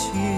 去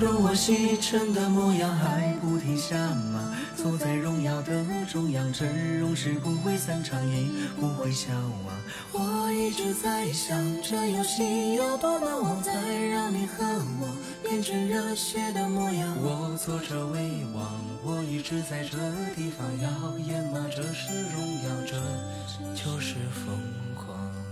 如我西沉的模样还不停下吗？坐在荣耀的中央，阵容是不会散场，也不会消亡。我一直在想，这游戏有多难忘，才让你和我变成热血的模样。我坐着未亡，我一直在这地方摇曳吗？这是荣耀，这就是疯狂。